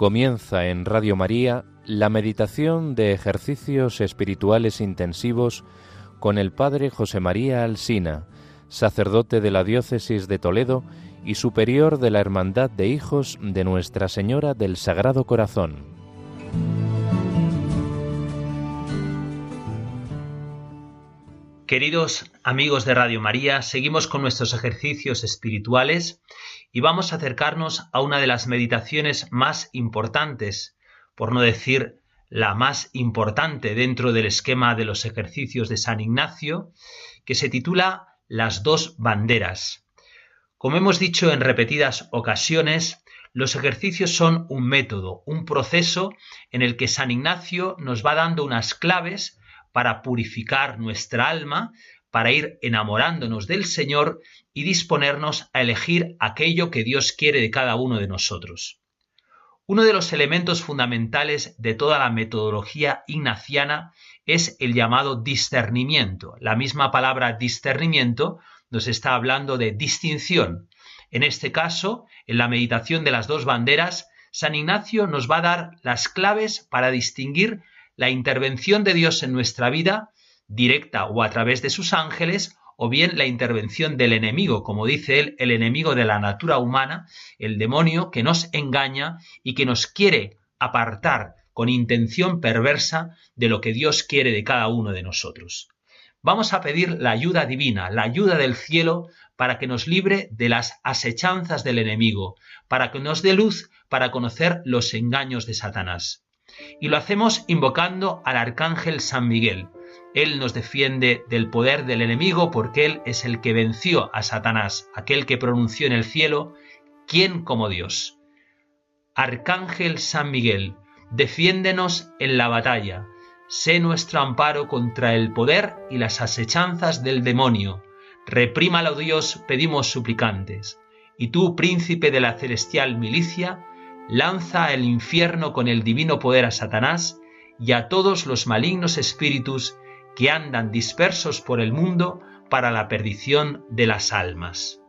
Comienza en Radio María la meditación de ejercicios espirituales intensivos con el Padre José María Alsina, sacerdote de la Diócesis de Toledo y superior de la Hermandad de Hijos de Nuestra Señora del Sagrado Corazón. Queridos amigos de Radio María, seguimos con nuestros ejercicios espirituales y vamos a acercarnos a una de las meditaciones más importantes, por no decir la más importante dentro del esquema de los ejercicios de San Ignacio, que se titula Las dos banderas. Como hemos dicho en repetidas ocasiones, los ejercicios son un método, un proceso en el que San Ignacio nos va dando unas claves para purificar nuestra alma, para ir enamorándonos del Señor y disponernos a elegir aquello que Dios quiere de cada uno de nosotros. Uno de los elementos fundamentales de toda la metodología ignaciana es el llamado discernimiento. La misma palabra discernimiento nos está hablando de distinción. En este caso, en la meditación de las dos banderas, San Ignacio nos va a dar las claves para distinguir la intervención de Dios en nuestra vida directa o a través de sus ángeles, o bien la intervención del enemigo, como dice él, el enemigo de la natura humana, el demonio que nos engaña y que nos quiere apartar con intención perversa de lo que Dios quiere de cada uno de nosotros. Vamos a pedir la ayuda divina, la ayuda del cielo, para que nos libre de las asechanzas del enemigo, para que nos dé luz para conocer los engaños de Satanás. Y lo hacemos invocando al arcángel San Miguel, él nos defiende del poder del enemigo porque Él es el que venció a Satanás, aquel que pronunció en el cielo, ¿quién como Dios? Arcángel San Miguel, defiéndenos en la batalla, sé nuestro amparo contra el poder y las asechanzas del demonio. Reprímalo Dios, pedimos suplicantes. Y tú, príncipe de la celestial milicia, lanza al infierno con el divino poder a Satanás y a todos los malignos espíritus que andan dispersos por el mundo para la perdición de las almas.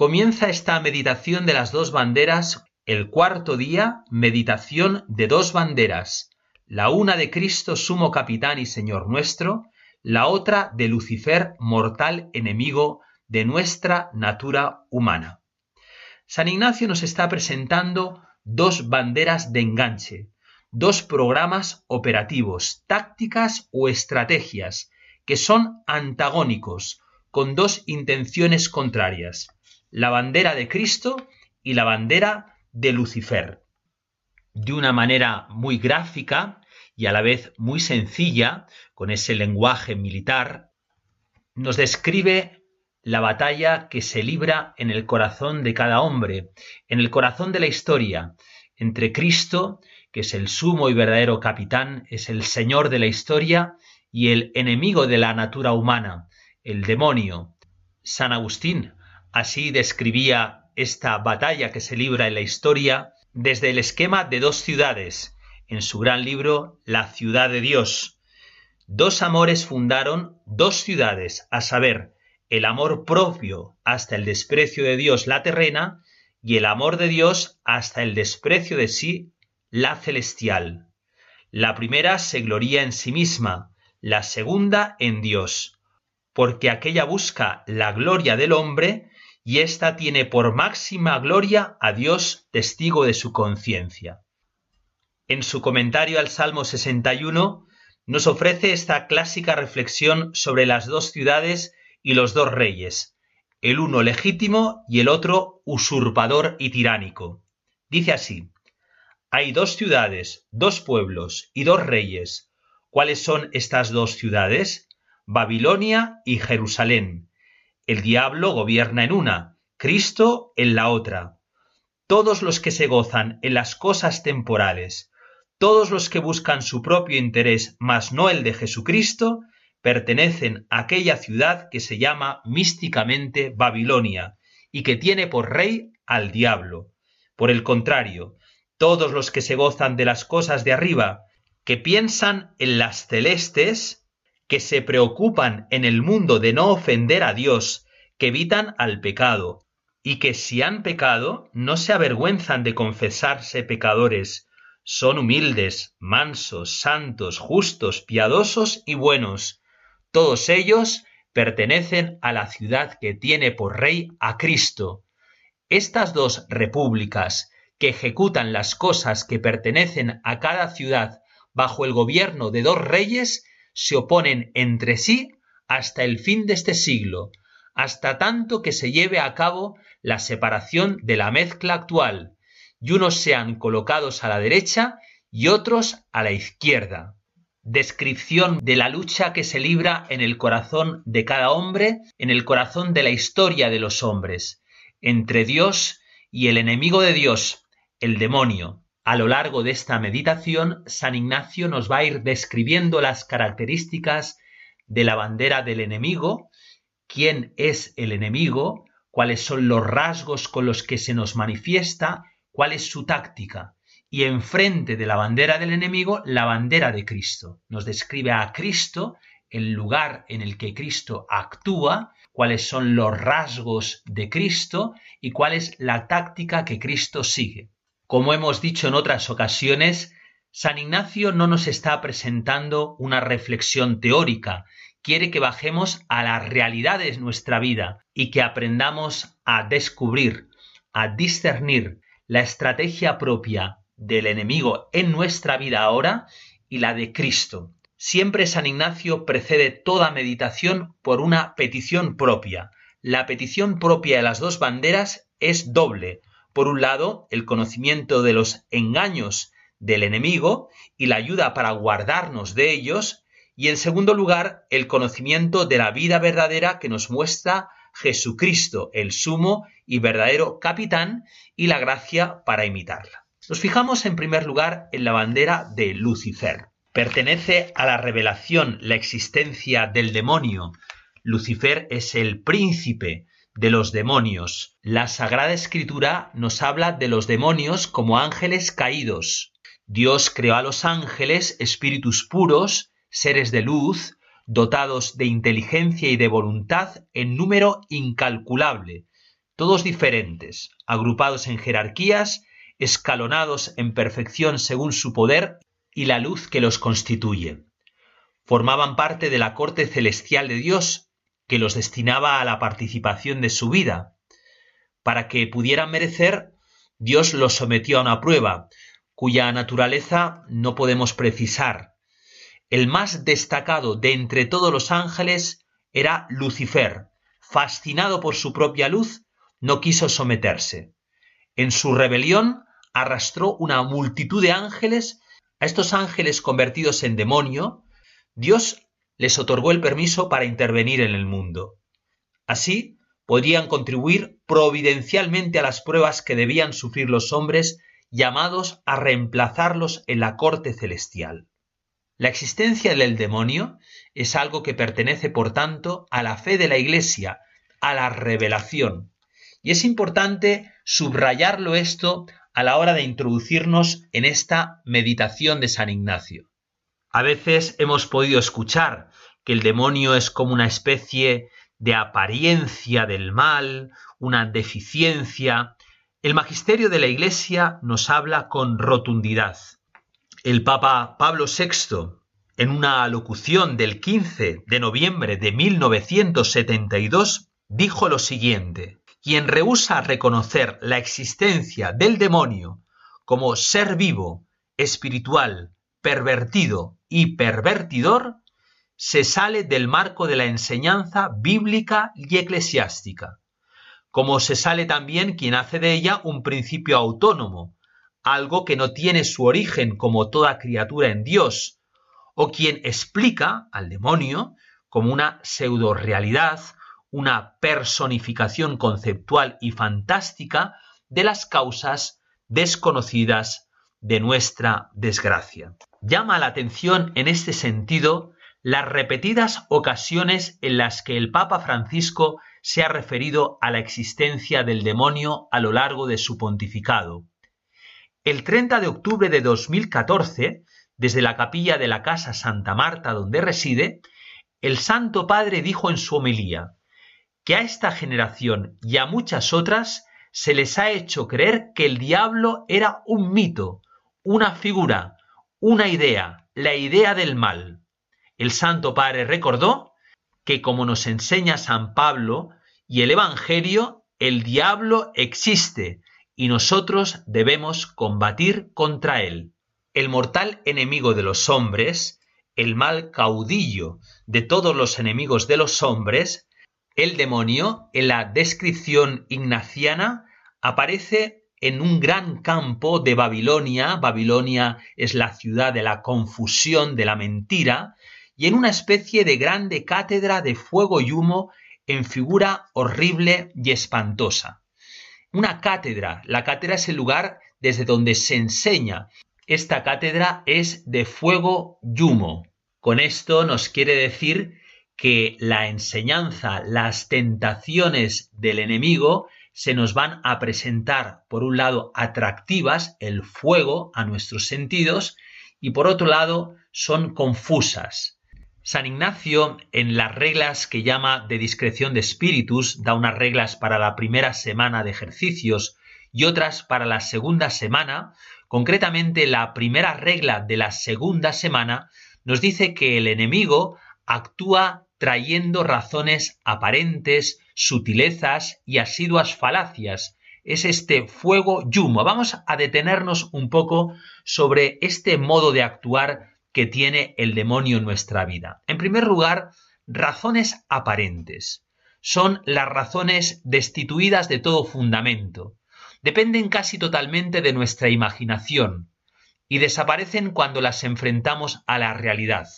Comienza esta meditación de las dos banderas, el cuarto día, meditación de dos banderas, la una de Cristo sumo capitán y Señor nuestro, la otra de Lucifer, mortal enemigo de nuestra natura humana. San Ignacio nos está presentando dos banderas de enganche, dos programas operativos, tácticas o estrategias, que son antagónicos, con dos intenciones contrarias la bandera de Cristo y la bandera de Lucifer. De una manera muy gráfica y a la vez muy sencilla, con ese lenguaje militar, nos describe la batalla que se libra en el corazón de cada hombre, en el corazón de la historia, entre Cristo, que es el sumo y verdadero capitán, es el Señor de la historia, y el enemigo de la natura humana, el demonio. San Agustín Así describía esta batalla que se libra en la historia desde el esquema de dos ciudades, en su gran libro La ciudad de Dios. Dos amores fundaron dos ciudades, a saber, el amor propio hasta el desprecio de Dios, la terrena, y el amor de Dios hasta el desprecio de sí, la celestial. La primera se gloría en sí misma, la segunda en Dios, porque aquella busca la gloria del hombre y ésta tiene por máxima gloria a Dios testigo de su conciencia. En su comentario al Salmo 61 nos ofrece esta clásica reflexión sobre las dos ciudades y los dos reyes, el uno legítimo y el otro usurpador y tiránico. Dice así, hay dos ciudades, dos pueblos y dos reyes. ¿Cuáles son estas dos ciudades? Babilonia y Jerusalén. El diablo gobierna en una, Cristo en la otra. Todos los que se gozan en las cosas temporales, todos los que buscan su propio interés, mas no el de Jesucristo, pertenecen a aquella ciudad que se llama místicamente Babilonia y que tiene por rey al diablo. Por el contrario, todos los que se gozan de las cosas de arriba, que piensan en las celestes, que se preocupan en el mundo de no ofender a Dios, que evitan al pecado, y que si han pecado no se avergüenzan de confesarse pecadores, son humildes, mansos, santos, justos, piadosos y buenos, todos ellos pertenecen a la ciudad que tiene por rey a Cristo. Estas dos repúblicas que ejecutan las cosas que pertenecen a cada ciudad bajo el gobierno de dos reyes se oponen entre sí hasta el fin de este siglo, hasta tanto que se lleve a cabo la separación de la mezcla actual, y unos sean colocados a la derecha y otros a la izquierda descripción de la lucha que se libra en el corazón de cada hombre, en el corazón de la historia de los hombres, entre Dios y el enemigo de Dios, el demonio. A lo largo de esta meditación, San Ignacio nos va a ir describiendo las características de la bandera del enemigo, quién es el enemigo, cuáles son los rasgos con los que se nos manifiesta, cuál es su táctica y enfrente de la bandera del enemigo la bandera de Cristo. Nos describe a Cristo, el lugar en el que Cristo actúa, cuáles son los rasgos de Cristo y cuál es la táctica que Cristo sigue. Como hemos dicho en otras ocasiones, San Ignacio no nos está presentando una reflexión teórica, quiere que bajemos a la realidad de nuestra vida y que aprendamos a descubrir, a discernir la estrategia propia del enemigo en nuestra vida ahora y la de Cristo. Siempre San Ignacio precede toda meditación por una petición propia. La petición propia de las dos banderas es doble. Por un lado, el conocimiento de los engaños del enemigo y la ayuda para guardarnos de ellos, y en segundo lugar, el conocimiento de la vida verdadera que nos muestra Jesucristo, el sumo y verdadero capitán, y la gracia para imitarla. Nos fijamos en primer lugar en la bandera de Lucifer. Pertenece a la revelación la existencia del demonio. Lucifer es el príncipe de los demonios. La Sagrada Escritura nos habla de los demonios como ángeles caídos. Dios creó a los ángeles espíritus puros, seres de luz, dotados de inteligencia y de voluntad en número incalculable, todos diferentes, agrupados en jerarquías escalonados en perfección según su poder y la luz que los constituye. Formaban parte de la corte celestial de Dios, que los destinaba a la participación de su vida. Para que pudieran merecer, Dios los sometió a una prueba, cuya naturaleza no podemos precisar. El más destacado de entre todos los ángeles era Lucifer. Fascinado por su propia luz, no quiso someterse. En su rebelión arrastró una multitud de ángeles, a estos ángeles convertidos en demonio, Dios les otorgó el permiso para intervenir en el mundo. Así, podrían contribuir providencialmente a las pruebas que debían sufrir los hombres llamados a reemplazarlos en la corte celestial. La existencia del demonio es algo que pertenece, por tanto, a la fe de la Iglesia, a la revelación. Y es importante subrayarlo esto a la hora de introducirnos en esta meditación de San Ignacio. A veces hemos podido escuchar que el demonio es como una especie de apariencia del mal, una deficiencia. El magisterio de la Iglesia nos habla con rotundidad. El Papa Pablo VI, en una alocución del 15 de noviembre de 1972, dijo lo siguiente quien rehúsa reconocer la existencia del demonio como ser vivo, espiritual, pervertido y pervertidor, se sale del marco de la enseñanza bíblica y eclesiástica. como se sale también quien hace de ella un principio autónomo, algo que no tiene su origen como toda criatura en Dios, o quien explica al demonio como una pseudo-realidad, una personificación conceptual y fantástica de las causas desconocidas de nuestra desgracia. Llama la atención en este sentido las repetidas ocasiones en las que el Papa Francisco se ha referido a la existencia del demonio a lo largo de su pontificado. El 30 de octubre de 2014, desde la capilla de la Casa Santa Marta donde reside, el Santo Padre dijo en su homilía que a esta generación y a muchas otras se les ha hecho creer que el diablo era un mito, una figura, una idea, la idea del mal. El Santo Padre recordó que como nos enseña San Pablo y el Evangelio, el diablo existe y nosotros debemos combatir contra él. El mortal enemigo de los hombres, el mal caudillo de todos los enemigos de los hombres, el demonio, en la descripción ignaciana, aparece en un gran campo de Babilonia, Babilonia es la ciudad de la confusión, de la mentira, y en una especie de grande cátedra de fuego y humo en figura horrible y espantosa. Una cátedra, la cátedra es el lugar desde donde se enseña. Esta cátedra es de fuego y humo. Con esto nos quiere decir que la enseñanza, las tentaciones del enemigo se nos van a presentar, por un lado, atractivas, el fuego a nuestros sentidos, y por otro lado, son confusas. San Ignacio, en las reglas que llama de discreción de espíritus, da unas reglas para la primera semana de ejercicios y otras para la segunda semana. Concretamente, la primera regla de la segunda semana nos dice que el enemigo actúa trayendo razones aparentes, sutilezas y asiduas falacias. Es este fuego yumo. Vamos a detenernos un poco sobre este modo de actuar que tiene el demonio en nuestra vida. En primer lugar, razones aparentes. Son las razones destituidas de todo fundamento. Dependen casi totalmente de nuestra imaginación y desaparecen cuando las enfrentamos a la realidad.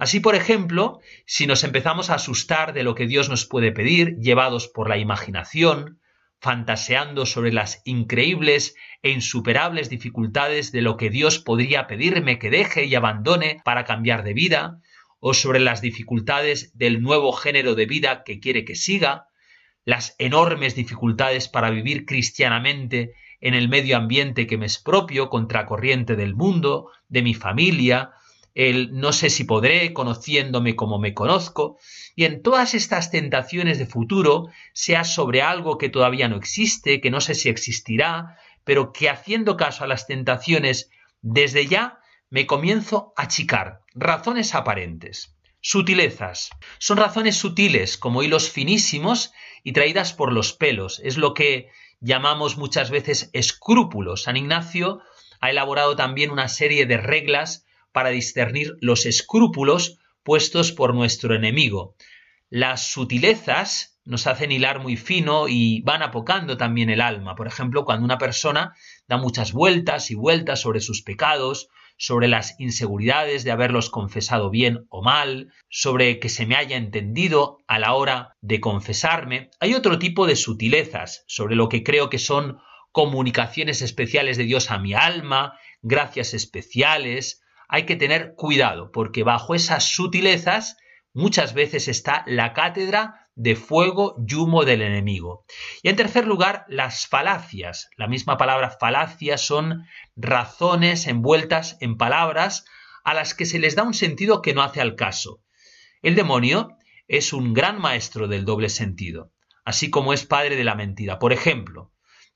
Así, por ejemplo, si nos empezamos a asustar de lo que Dios nos puede pedir, llevados por la imaginación, fantaseando sobre las increíbles e insuperables dificultades de lo que Dios podría pedirme que deje y abandone para cambiar de vida, o sobre las dificultades del nuevo género de vida que quiere que siga, las enormes dificultades para vivir cristianamente en el medio ambiente que me es propio, contracorriente del mundo, de mi familia, el no sé si podré, conociéndome como me conozco, y en todas estas tentaciones de futuro, sea sobre algo que todavía no existe, que no sé si existirá, pero que haciendo caso a las tentaciones desde ya, me comienzo a achicar razones aparentes. Sutilezas. Son razones sutiles, como hilos finísimos y traídas por los pelos. Es lo que llamamos muchas veces escrúpulos. San Ignacio ha elaborado también una serie de reglas para discernir los escrúpulos puestos por nuestro enemigo. Las sutilezas nos hacen hilar muy fino y van apocando también el alma. Por ejemplo, cuando una persona da muchas vueltas y vueltas sobre sus pecados, sobre las inseguridades de haberlos confesado bien o mal, sobre que se me haya entendido a la hora de confesarme. Hay otro tipo de sutilezas sobre lo que creo que son comunicaciones especiales de Dios a mi alma, gracias especiales, hay que tener cuidado, porque bajo esas sutilezas muchas veces está la cátedra de fuego y humo del enemigo. Y en tercer lugar, las falacias. La misma palabra falacia son razones envueltas en palabras a las que se les da un sentido que no hace al caso. El demonio es un gran maestro del doble sentido, así como es padre de la mentira. Por ejemplo,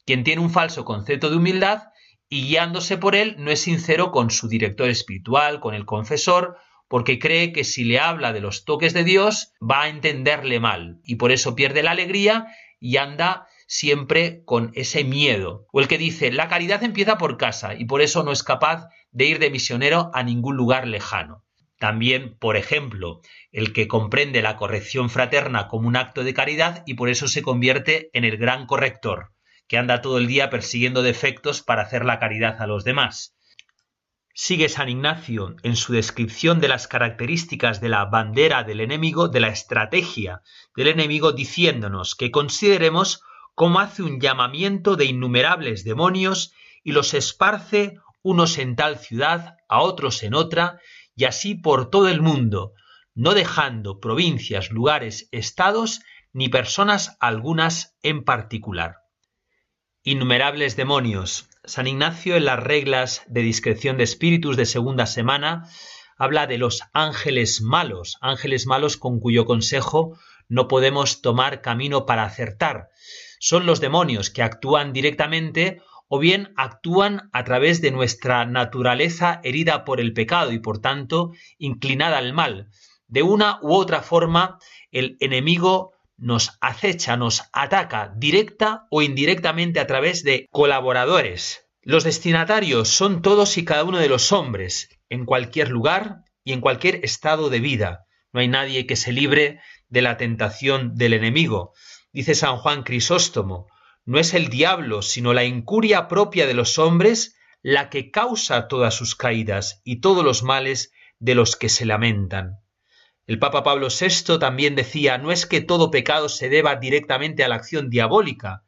quien tiene un falso concepto de humildad y guiándose por él no es sincero con su director espiritual, con el confesor, porque cree que si le habla de los toques de Dios va a entenderle mal y por eso pierde la alegría y anda siempre con ese miedo. O el que dice, la caridad empieza por casa y por eso no es capaz de ir de misionero a ningún lugar lejano. También, por ejemplo, el que comprende la corrección fraterna como un acto de caridad y por eso se convierte en el gran corrector, que anda todo el día persiguiendo defectos para hacer la caridad a los demás. Sigue San Ignacio en su descripción de las características de la bandera del enemigo, de la estrategia del enemigo, diciéndonos que consideremos cómo hace un llamamiento de innumerables demonios y los esparce unos en tal ciudad, a otros en otra, y así por todo el mundo, no dejando provincias, lugares, estados, ni personas algunas en particular. Innumerables demonios, San Ignacio en las reglas de discreción de espíritus de segunda semana habla de los ángeles malos, ángeles malos con cuyo consejo no podemos tomar camino para acertar. Son los demonios que actúan directamente o bien actúan a través de nuestra naturaleza herida por el pecado y por tanto inclinada al mal. De una u otra forma, el enemigo nos acecha, nos ataca directa o indirectamente a través de colaboradores. Los destinatarios son todos y cada uno de los hombres, en cualquier lugar y en cualquier estado de vida. No hay nadie que se libre de la tentación del enemigo. Dice San Juan Crisóstomo, no es el diablo, sino la incuria propia de los hombres la que causa todas sus caídas y todos los males de los que se lamentan. El Papa Pablo VI también decía, no es que todo pecado se deba directamente a la acción diabólica.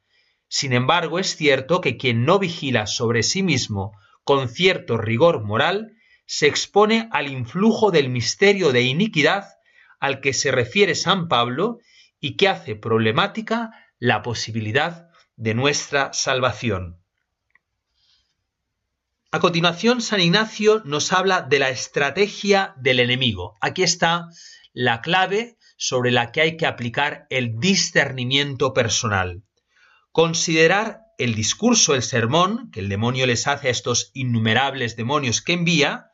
Sin embargo, es cierto que quien no vigila sobre sí mismo con cierto rigor moral, se expone al influjo del misterio de iniquidad al que se refiere San Pablo y que hace problemática la posibilidad de nuestra salvación. A continuación, San Ignacio nos habla de la estrategia del enemigo. Aquí está la clave sobre la que hay que aplicar el discernimiento personal. Considerar el discurso, el sermón que el demonio les hace a estos innumerables demonios que envía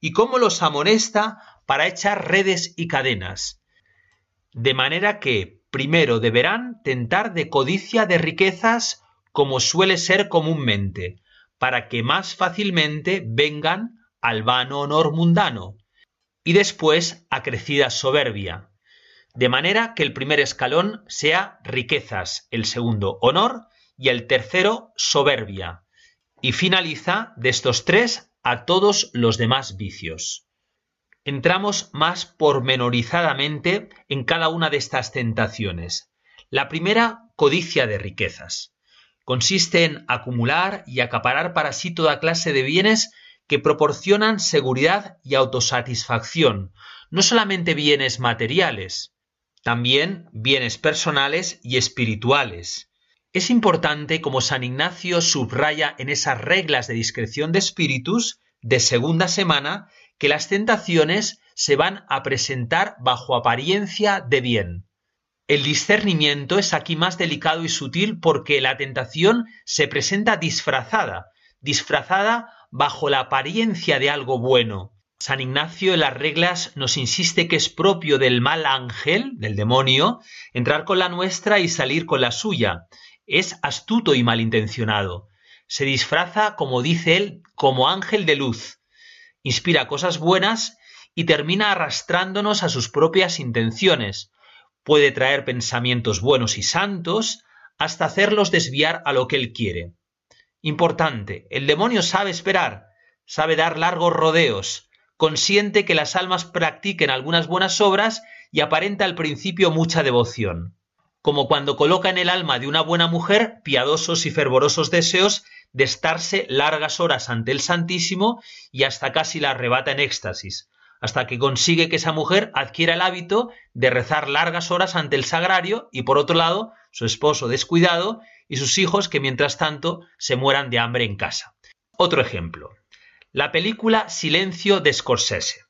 y cómo los amonesta para echar redes y cadenas. De manera que, primero, deberán tentar de codicia de riquezas como suele ser comúnmente, para que más fácilmente vengan al vano honor mundano, y después a crecida soberbia, de manera que el primer escalón sea riquezas, el segundo honor y el tercero soberbia, y finaliza de estos tres a todos los demás vicios. Entramos más pormenorizadamente en cada una de estas tentaciones. La primera, codicia de riquezas. Consiste en acumular y acaparar para sí toda clase de bienes que proporcionan seguridad y autosatisfacción, no solamente bienes materiales, también bienes personales y espirituales. Es importante, como San Ignacio subraya en esas reglas de discreción de espíritus de segunda semana, que las tentaciones se van a presentar bajo apariencia de bien. El discernimiento es aquí más delicado y sutil porque la tentación se presenta disfrazada, disfrazada bajo la apariencia de algo bueno. San Ignacio en las reglas nos insiste que es propio del mal ángel, del demonio, entrar con la nuestra y salir con la suya. Es astuto y malintencionado. Se disfraza, como dice él, como ángel de luz inspira cosas buenas y termina arrastrándonos a sus propias intenciones. Puede traer pensamientos buenos y santos hasta hacerlos desviar a lo que él quiere. Importante, el demonio sabe esperar, sabe dar largos rodeos, consiente que las almas practiquen algunas buenas obras y aparenta al principio mucha devoción. Como cuando coloca en el alma de una buena mujer piadosos y fervorosos deseos de estarse largas horas ante el Santísimo y hasta casi la arrebata en éxtasis, hasta que consigue que esa mujer adquiera el hábito de rezar largas horas ante el sagrario y por otro lado su esposo descuidado y sus hijos que mientras tanto se mueran de hambre en casa. Otro ejemplo. La película Silencio de Scorsese.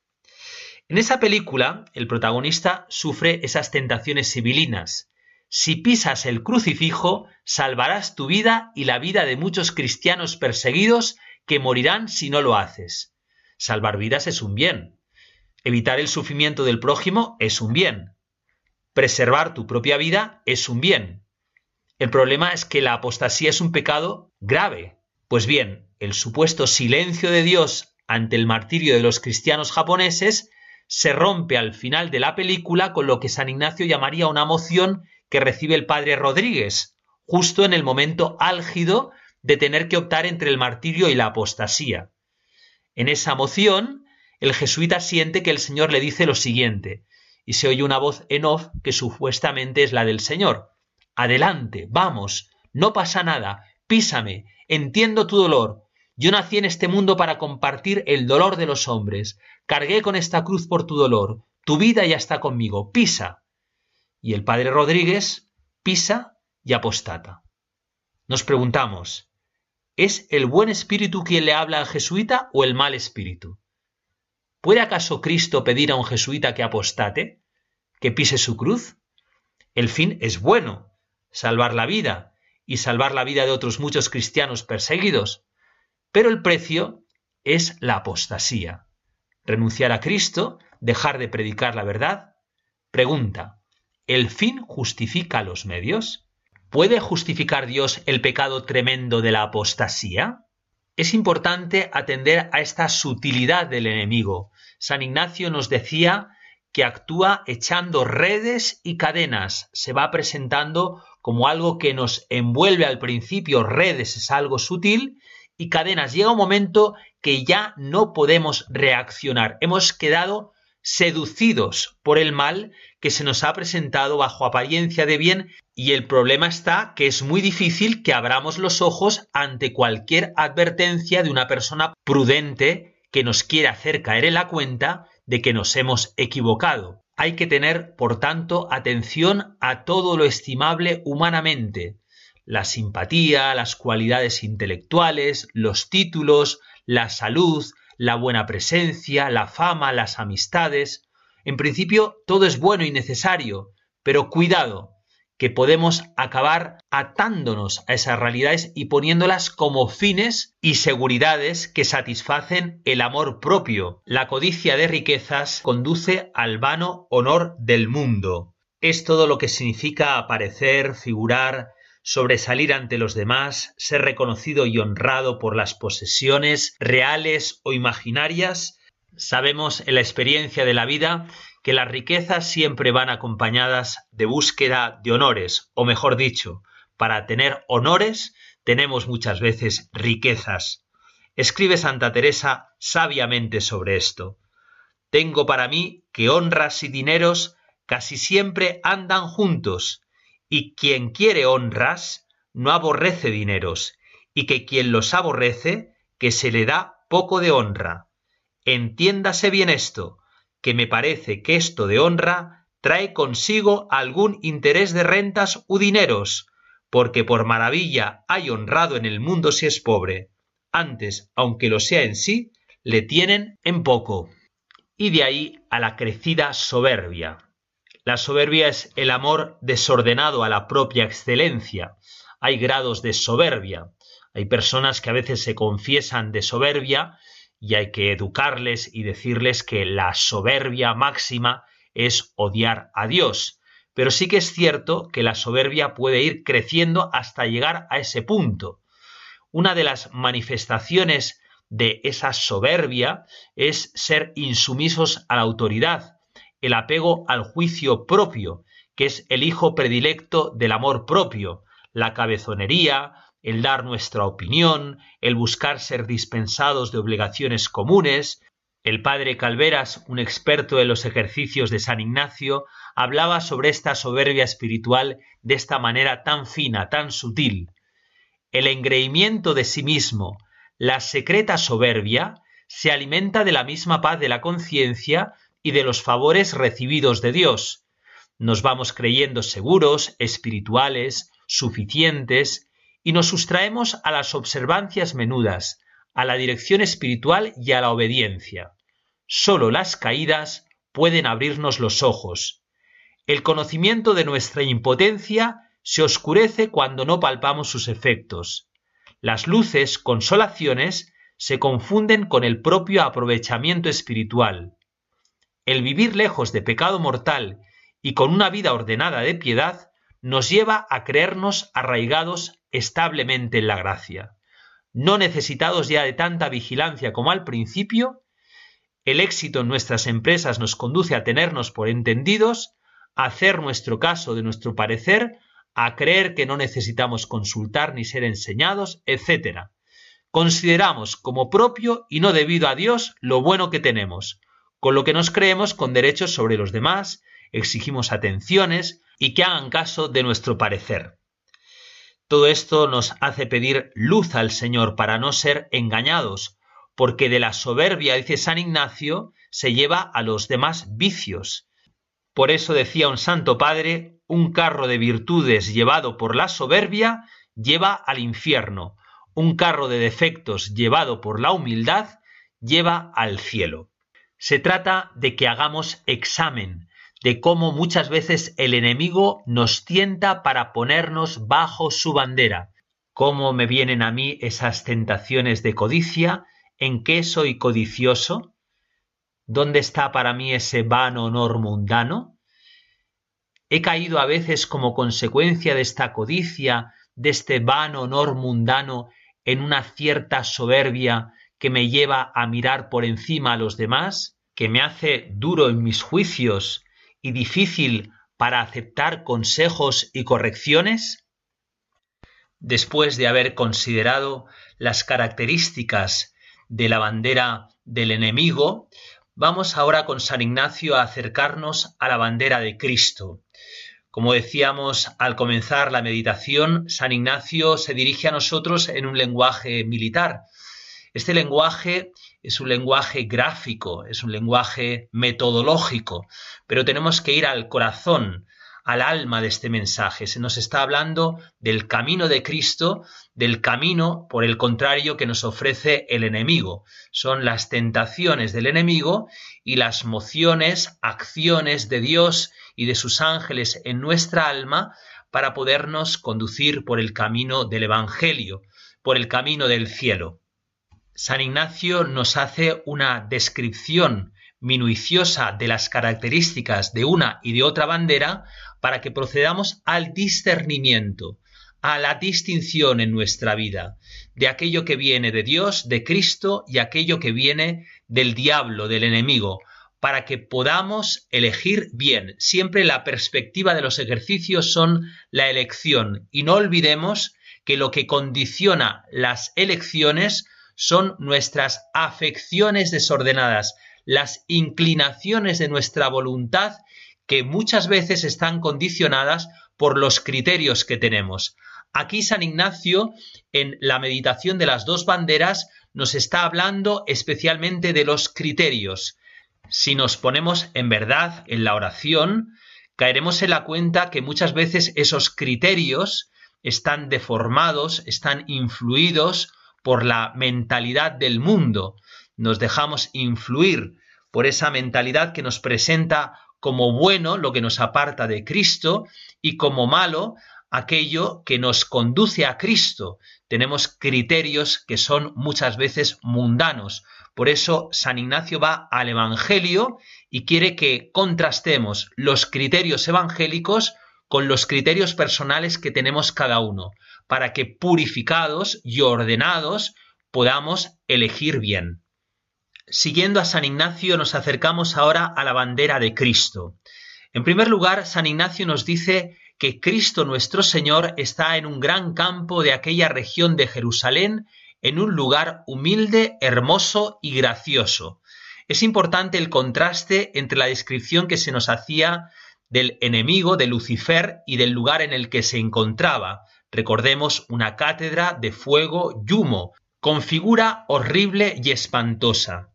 En esa película, el protagonista sufre esas tentaciones civilinas, si pisas el crucifijo, salvarás tu vida y la vida de muchos cristianos perseguidos que morirán si no lo haces. Salvar vidas es un bien. Evitar el sufrimiento del prójimo es un bien. Preservar tu propia vida es un bien. El problema es que la apostasía es un pecado grave. Pues bien, el supuesto silencio de Dios ante el martirio de los cristianos japoneses se rompe al final de la película con lo que San Ignacio llamaría una moción que recibe el padre Rodríguez, justo en el momento álgido de tener que optar entre el martirio y la apostasía. En esa moción, el jesuita siente que el Señor le dice lo siguiente, y se oye una voz en off que supuestamente es la del Señor. Adelante, vamos, no pasa nada, písame, entiendo tu dolor. Yo nací en este mundo para compartir el dolor de los hombres. Cargué con esta cruz por tu dolor. Tu vida ya está conmigo. Pisa. Y el padre Rodríguez pisa y apostata. Nos preguntamos, ¿es el buen espíritu quien le habla al jesuita o el mal espíritu? ¿Puede acaso Cristo pedir a un jesuita que apostate, que pise su cruz? El fin es bueno, salvar la vida, y salvar la vida de otros muchos cristianos perseguidos, pero el precio es la apostasía. Renunciar a Cristo, dejar de predicar la verdad. Pregunta, ¿el fin justifica los medios? ¿Puede justificar Dios el pecado tremendo de la apostasía? Es importante atender a esta sutilidad del enemigo. San Ignacio nos decía que actúa echando redes y cadenas. Se va presentando como algo que nos envuelve al principio. Redes es algo sutil y cadenas. Llega un momento que ya no podemos reaccionar. Hemos quedado seducidos por el mal que se nos ha presentado bajo apariencia de bien y el problema está que es muy difícil que abramos los ojos ante cualquier advertencia de una persona prudente que nos quiere hacer caer en la cuenta de que nos hemos equivocado. Hay que tener, por tanto, atención a todo lo estimable humanamente, la simpatía, las cualidades intelectuales, los títulos, la salud, la buena presencia, la fama, las amistades. En principio, todo es bueno y necesario, pero cuidado, que podemos acabar atándonos a esas realidades y poniéndolas como fines y seguridades que satisfacen el amor propio. La codicia de riquezas conduce al vano honor del mundo. Es todo lo que significa aparecer, figurar, sobresalir ante los demás, ser reconocido y honrado por las posesiones reales o imaginarias. Sabemos en la experiencia de la vida que las riquezas siempre van acompañadas de búsqueda de honores, o mejor dicho, para tener honores tenemos muchas veces riquezas. Escribe Santa Teresa sabiamente sobre esto. Tengo para mí que honras y dineros casi siempre andan juntos, y quien quiere honras no aborrece dineros, y que quien los aborrece, que se le da poco de honra. Entiéndase bien esto, que me parece que esto de honra trae consigo algún interés de rentas u dineros, porque por maravilla hay honrado en el mundo si es pobre. Antes, aunque lo sea en sí, le tienen en poco. Y de ahí a la crecida soberbia. La soberbia es el amor desordenado a la propia excelencia. Hay grados de soberbia. Hay personas que a veces se confiesan de soberbia y hay que educarles y decirles que la soberbia máxima es odiar a Dios. Pero sí que es cierto que la soberbia puede ir creciendo hasta llegar a ese punto. Una de las manifestaciones de esa soberbia es ser insumisos a la autoridad, el apego al juicio propio, que es el hijo predilecto del amor propio, la cabezonería, el dar nuestra opinión, el buscar ser dispensados de obligaciones comunes. El padre Calveras, un experto en los ejercicios de San Ignacio, hablaba sobre esta soberbia espiritual de esta manera tan fina, tan sutil. El engreimiento de sí mismo, la secreta soberbia, se alimenta de la misma paz de la conciencia y de los favores recibidos de Dios. Nos vamos creyendo seguros, espirituales, suficientes, y nos sustraemos a las observancias menudas, a la dirección espiritual y a la obediencia. Solo las caídas pueden abrirnos los ojos. El conocimiento de nuestra impotencia se oscurece cuando no palpamos sus efectos. Las luces, consolaciones, se confunden con el propio aprovechamiento espiritual. El vivir lejos de pecado mortal y con una vida ordenada de piedad nos lleva a creernos arraigados establemente en la gracia. No necesitados ya de tanta vigilancia como al principio, el éxito en nuestras empresas nos conduce a tenernos por entendidos, a hacer nuestro caso de nuestro parecer, a creer que no necesitamos consultar ni ser enseñados, etc. Consideramos como propio y no debido a Dios lo bueno que tenemos, con lo que nos creemos con derechos sobre los demás, exigimos atenciones y que hagan caso de nuestro parecer. Todo esto nos hace pedir luz al Señor para no ser engañados, porque de la soberbia, dice San Ignacio, se lleva a los demás vicios. Por eso decía un santo padre, un carro de virtudes llevado por la soberbia lleva al infierno, un carro de defectos llevado por la humildad lleva al cielo. Se trata de que hagamos examen, de cómo muchas veces el enemigo nos tienta para ponernos bajo su bandera, cómo me vienen a mí esas tentaciones de codicia, en qué soy codicioso, dónde está para mí ese vano honor mundano. He caído a veces como consecuencia de esta codicia, de este vano honor mundano, en una cierta soberbia que me lleva a mirar por encima a los demás, que me hace duro en mis juicios y difícil para aceptar consejos y correcciones? Después de haber considerado las características de la bandera del enemigo, vamos ahora con San Ignacio a acercarnos a la bandera de Cristo. Como decíamos al comenzar la meditación, San Ignacio se dirige a nosotros en un lenguaje militar. Este lenguaje es un lenguaje gráfico, es un lenguaje metodológico, pero tenemos que ir al corazón, al alma de este mensaje. Se nos está hablando del camino de Cristo, del camino, por el contrario, que nos ofrece el enemigo. Son las tentaciones del enemigo y las mociones, acciones de Dios y de sus ángeles en nuestra alma para podernos conducir por el camino del Evangelio, por el camino del cielo. San Ignacio nos hace una descripción minuciosa de las características de una y de otra bandera para que procedamos al discernimiento, a la distinción en nuestra vida de aquello que viene de Dios, de Cristo y aquello que viene del diablo, del enemigo, para que podamos elegir bien. Siempre la perspectiva de los ejercicios son la elección y no olvidemos que lo que condiciona las elecciones son nuestras afecciones desordenadas, las inclinaciones de nuestra voluntad que muchas veces están condicionadas por los criterios que tenemos. Aquí San Ignacio, en la meditación de las dos banderas, nos está hablando especialmente de los criterios. Si nos ponemos en verdad en la oración, caeremos en la cuenta que muchas veces esos criterios están deformados, están influidos por la mentalidad del mundo, nos dejamos influir por esa mentalidad que nos presenta como bueno lo que nos aparta de Cristo y como malo aquello que nos conduce a Cristo. Tenemos criterios que son muchas veces mundanos. Por eso San Ignacio va al Evangelio y quiere que contrastemos los criterios evangélicos con los criterios personales que tenemos cada uno para que purificados y ordenados podamos elegir bien. Siguiendo a San Ignacio nos acercamos ahora a la bandera de Cristo. En primer lugar, San Ignacio nos dice que Cristo nuestro Señor está en un gran campo de aquella región de Jerusalén, en un lugar humilde, hermoso y gracioso. Es importante el contraste entre la descripción que se nos hacía del enemigo de Lucifer y del lugar en el que se encontraba. Recordemos una cátedra de fuego y humo, con figura horrible y espantosa.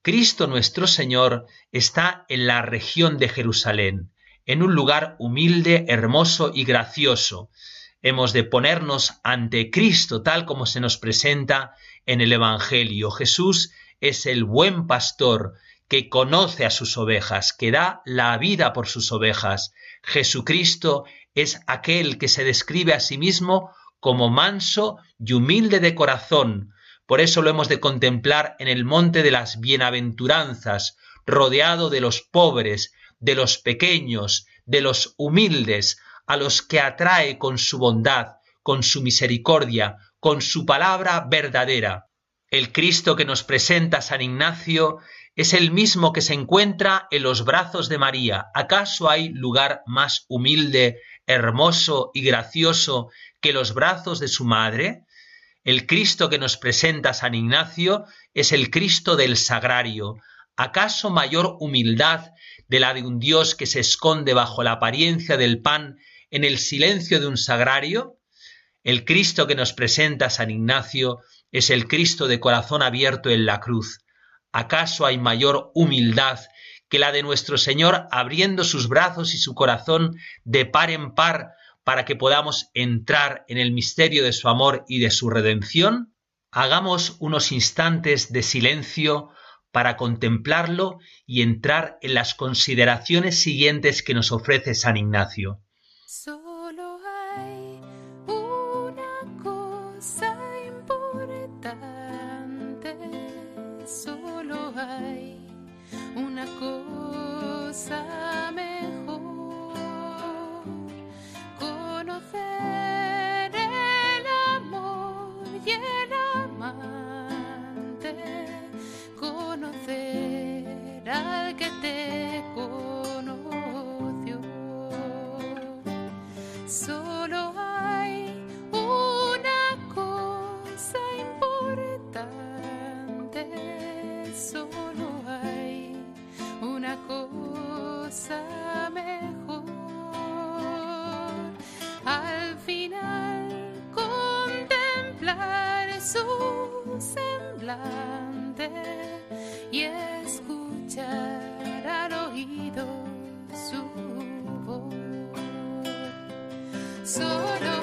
Cristo nuestro Señor está en la región de Jerusalén, en un lugar humilde, hermoso y gracioso. Hemos de ponernos ante Cristo tal como se nos presenta en el Evangelio. Jesús es el buen pastor que conoce a sus ovejas, que da la vida por sus ovejas. Jesucristo es aquel que se describe a sí mismo como manso y humilde de corazón. Por eso lo hemos de contemplar en el monte de las bienaventuranzas, rodeado de los pobres, de los pequeños, de los humildes, a los que atrae con su bondad, con su misericordia, con su palabra verdadera. El Cristo que nos presenta San Ignacio es el mismo que se encuentra en los brazos de María. ¿Acaso hay lugar más humilde, hermoso y gracioso que los brazos de su madre? El Cristo que nos presenta San Ignacio es el Cristo del sagrario. ¿Acaso mayor humildad de la de un Dios que se esconde bajo la apariencia del pan en el silencio de un sagrario? El Cristo que nos presenta San Ignacio es el Cristo de corazón abierto en la cruz. ¿Acaso hay mayor humildad que la de nuestro Señor abriendo sus brazos y su corazón de par en par para que podamos entrar en el misterio de su amor y de su redención? Hagamos unos instantes de silencio para contemplarlo y entrar en las consideraciones siguientes que nos ofrece San Ignacio. oído su voz. Solo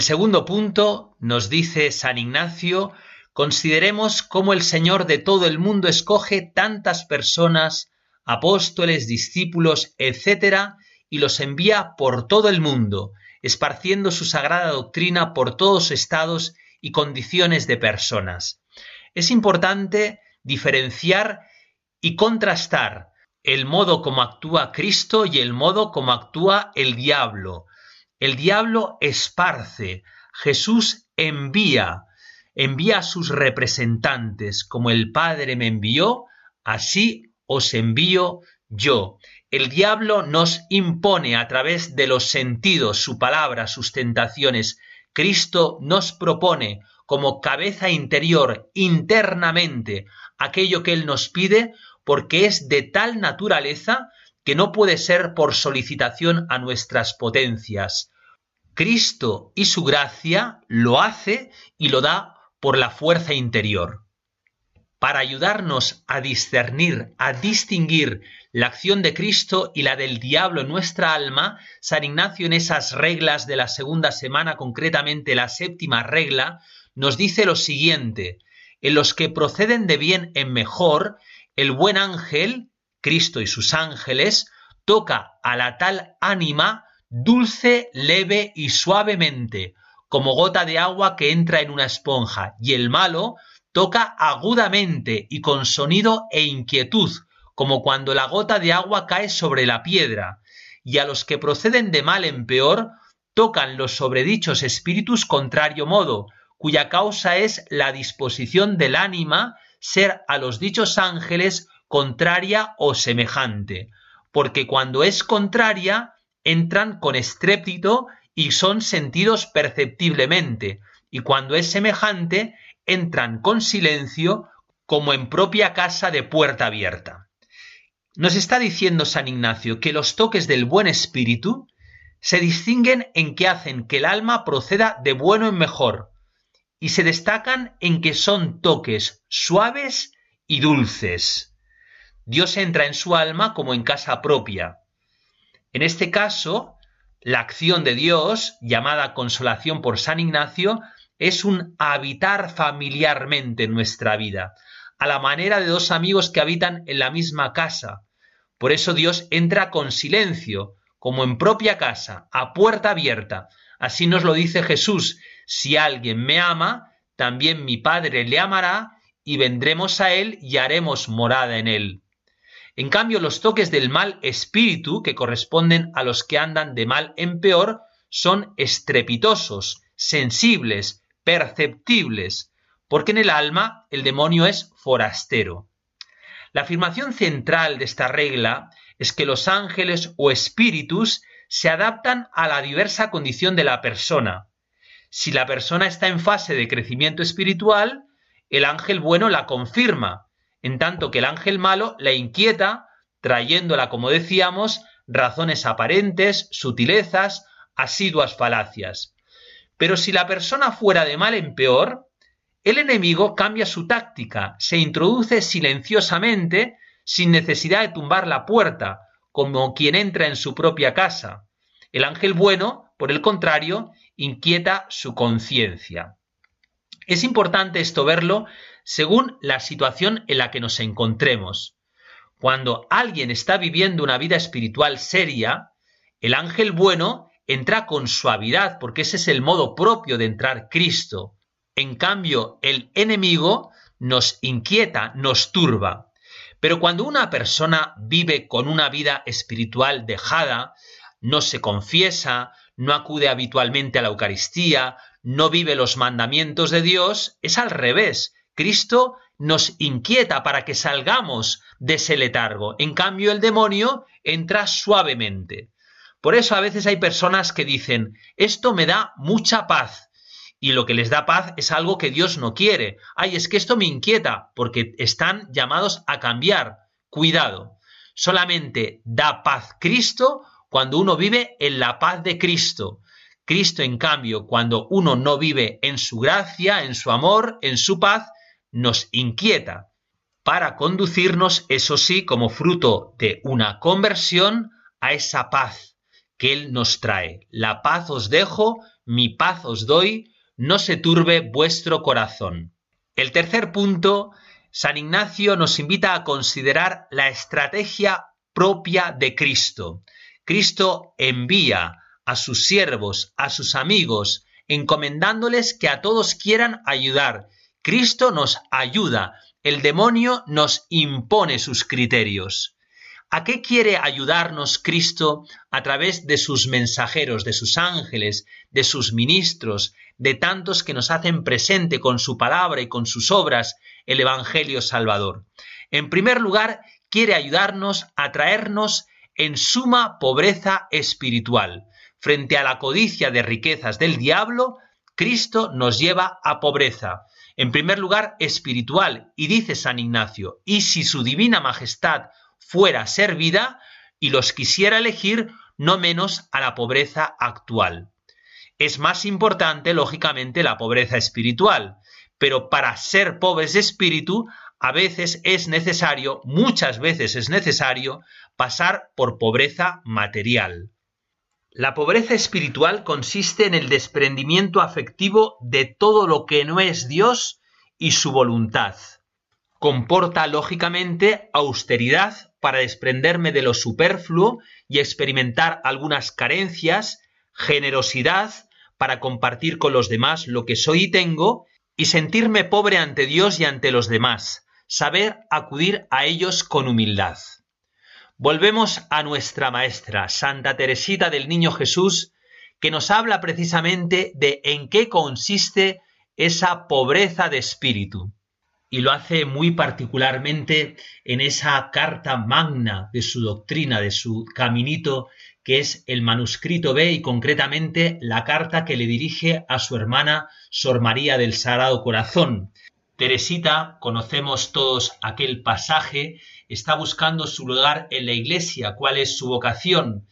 El segundo punto nos dice San Ignacio, consideremos cómo el Señor de todo el mundo escoge tantas personas, apóstoles, discípulos, etc., y los envía por todo el mundo, esparciendo su sagrada doctrina por todos estados y condiciones de personas. Es importante diferenciar y contrastar el modo como actúa Cristo y el modo como actúa el diablo, el diablo esparce, Jesús envía, envía a sus representantes, como el Padre me envió, así os envío yo. El diablo nos impone a través de los sentidos, su palabra, sus tentaciones. Cristo nos propone como cabeza interior, internamente, aquello que Él nos pide, porque es de tal naturaleza que no puede ser por solicitación a nuestras potencias. Cristo y su gracia lo hace y lo da por la fuerza interior. Para ayudarnos a discernir, a distinguir la acción de Cristo y la del diablo en nuestra alma, San Ignacio en esas reglas de la segunda semana, concretamente la séptima regla, nos dice lo siguiente, en los que proceden de bien en mejor, el buen ángel, Cristo y sus ángeles, toca a la tal ánima dulce, leve y suavemente, como gota de agua que entra en una esponja, y el malo toca agudamente y con sonido e inquietud, como cuando la gota de agua cae sobre la piedra, y a los que proceden de mal en peor, tocan los sobredichos espíritus contrario modo, cuya causa es la disposición del ánima ser a los dichos ángeles contraria o semejante, porque cuando es contraria, entran con estrépito y son sentidos perceptiblemente, y cuando es semejante, entran con silencio como en propia casa de puerta abierta. Nos está diciendo San Ignacio que los toques del buen espíritu se distinguen en que hacen que el alma proceda de bueno en mejor, y se destacan en que son toques suaves y dulces. Dios entra en su alma como en casa propia. En este caso, la acción de Dios, llamada consolación por San Ignacio, es un habitar familiarmente en nuestra vida, a la manera de dos amigos que habitan en la misma casa. Por eso Dios entra con silencio, como en propia casa, a puerta abierta. Así nos lo dice Jesús, si alguien me ama, también mi Padre le amará, y vendremos a él y haremos morada en él. En cambio, los toques del mal espíritu, que corresponden a los que andan de mal en peor, son estrepitosos, sensibles, perceptibles, porque en el alma el demonio es forastero. La afirmación central de esta regla es que los ángeles o espíritus se adaptan a la diversa condición de la persona. Si la persona está en fase de crecimiento espiritual, el ángel bueno la confirma, en tanto que el ángel malo la inquieta, trayéndola, como decíamos, razones aparentes, sutilezas, asiduas falacias. Pero si la persona fuera de mal en peor, el enemigo cambia su táctica, se introduce silenciosamente, sin necesidad de tumbar la puerta, como quien entra en su propia casa. El ángel bueno, por el contrario, inquieta su conciencia. Es importante esto verlo según la situación en la que nos encontremos. Cuando alguien está viviendo una vida espiritual seria, el ángel bueno entra con suavidad, porque ese es el modo propio de entrar Cristo. En cambio, el enemigo nos inquieta, nos turba. Pero cuando una persona vive con una vida espiritual dejada, no se confiesa, no acude habitualmente a la Eucaristía, no vive los mandamientos de Dios, es al revés. Cristo nos inquieta para que salgamos de ese letargo. En cambio, el demonio entra suavemente. Por eso a veces hay personas que dicen, esto me da mucha paz y lo que les da paz es algo que Dios no quiere. Ay, es que esto me inquieta porque están llamados a cambiar. Cuidado. Solamente da paz Cristo cuando uno vive en la paz de Cristo. Cristo, en cambio, cuando uno no vive en su gracia, en su amor, en su paz, nos inquieta para conducirnos, eso sí, como fruto de una conversión a esa paz que Él nos trae. La paz os dejo, mi paz os doy, no se turbe vuestro corazón. El tercer punto, San Ignacio nos invita a considerar la estrategia propia de Cristo. Cristo envía a sus siervos, a sus amigos, encomendándoles que a todos quieran ayudar. Cristo nos ayuda, el demonio nos impone sus criterios. ¿A qué quiere ayudarnos Cristo a través de sus mensajeros, de sus ángeles, de sus ministros, de tantos que nos hacen presente con su palabra y con sus obras el Evangelio Salvador? En primer lugar, quiere ayudarnos a traernos en suma pobreza espiritual. Frente a la codicia de riquezas del diablo, Cristo nos lleva a pobreza. En primer lugar, espiritual, y dice San Ignacio, y si su divina majestad fuera servida y los quisiera elegir no menos a la pobreza actual. Es más importante, lógicamente, la pobreza espiritual, pero para ser pobres de espíritu, a veces es necesario, muchas veces es necesario, pasar por pobreza material. La pobreza espiritual consiste en el desprendimiento afectivo de todo lo que no es Dios y su voluntad. Comporta, lógicamente, austeridad para desprenderme de lo superfluo y experimentar algunas carencias, generosidad para compartir con los demás lo que soy y tengo, y sentirme pobre ante Dios y ante los demás, saber acudir a ellos con humildad. Volvemos a nuestra maestra, Santa Teresita del Niño Jesús, que nos habla precisamente de en qué consiste esa pobreza de espíritu y lo hace muy particularmente en esa carta magna de su doctrina, de su caminito que es el manuscrito B y concretamente la carta que le dirige a su hermana Sor María del Sagrado Corazón. Teresita, conocemos todos aquel pasaje, está buscando su lugar en la iglesia, cuál es su vocación.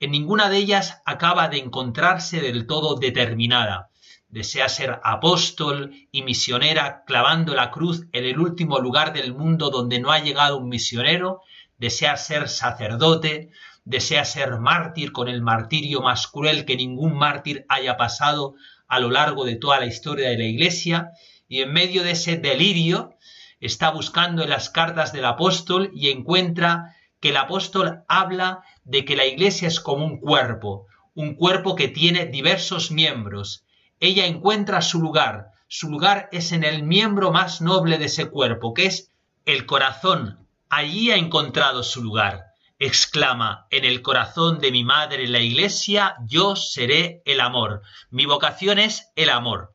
En ninguna de ellas acaba de encontrarse del todo determinada. Desea ser apóstol y misionera clavando la cruz en el último lugar del mundo donde no ha llegado un misionero, desea ser sacerdote, desea ser mártir con el martirio más cruel que ningún mártir haya pasado a lo largo de toda la historia de la Iglesia, y en medio de ese delirio está buscando en las cartas del apóstol y encuentra que el apóstol habla de que la Iglesia es como un cuerpo, un cuerpo que tiene diversos miembros. Ella encuentra su lugar, su lugar es en el miembro más noble de ese cuerpo, que es el corazón. Allí ha encontrado su lugar exclama, en el corazón de mi madre la iglesia, yo seré el amor. Mi vocación es el amor.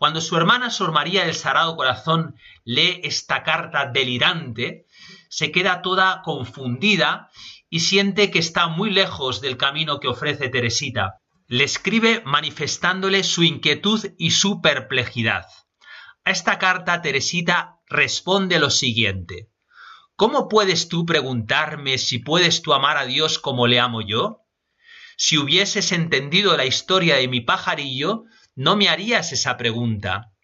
Cuando su hermana Sor María del Sagrado Corazón lee esta carta delirante, se queda toda confundida y siente que está muy lejos del camino que ofrece Teresita. Le escribe manifestándole su inquietud y su perplejidad. A esta carta Teresita responde lo siguiente. ¿Cómo puedes tú preguntarme si puedes tú amar a Dios como le amo yo? Si hubieses entendido la historia de mi pajarillo, no me harías esa pregunta.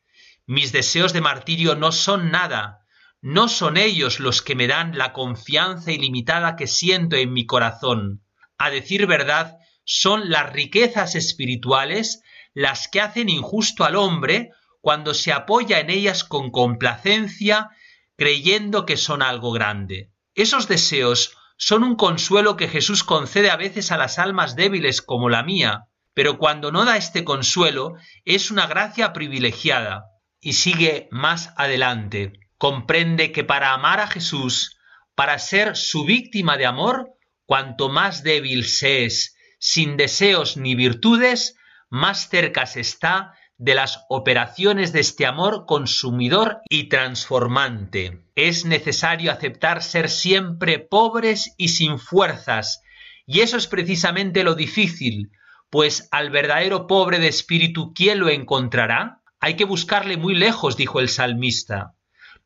Mis deseos de martirio no son nada, no son ellos los que me dan la confianza ilimitada que siento en mi corazón. A decir verdad, son las riquezas espirituales las que hacen injusto al hombre cuando se apoya en ellas con complacencia creyendo que son algo grande. Esos deseos son un consuelo que Jesús concede a veces a las almas débiles como la mía, pero cuando no da este consuelo es una gracia privilegiada. Y sigue más adelante. Comprende que para amar a Jesús, para ser su víctima de amor, cuanto más débil se es, sin deseos ni virtudes, más cerca se está de las operaciones de este amor consumidor y transformante. Es necesario aceptar ser siempre pobres y sin fuerzas, y eso es precisamente lo difícil, pues al verdadero pobre de espíritu, ¿quién lo encontrará? Hay que buscarle muy lejos, dijo el salmista.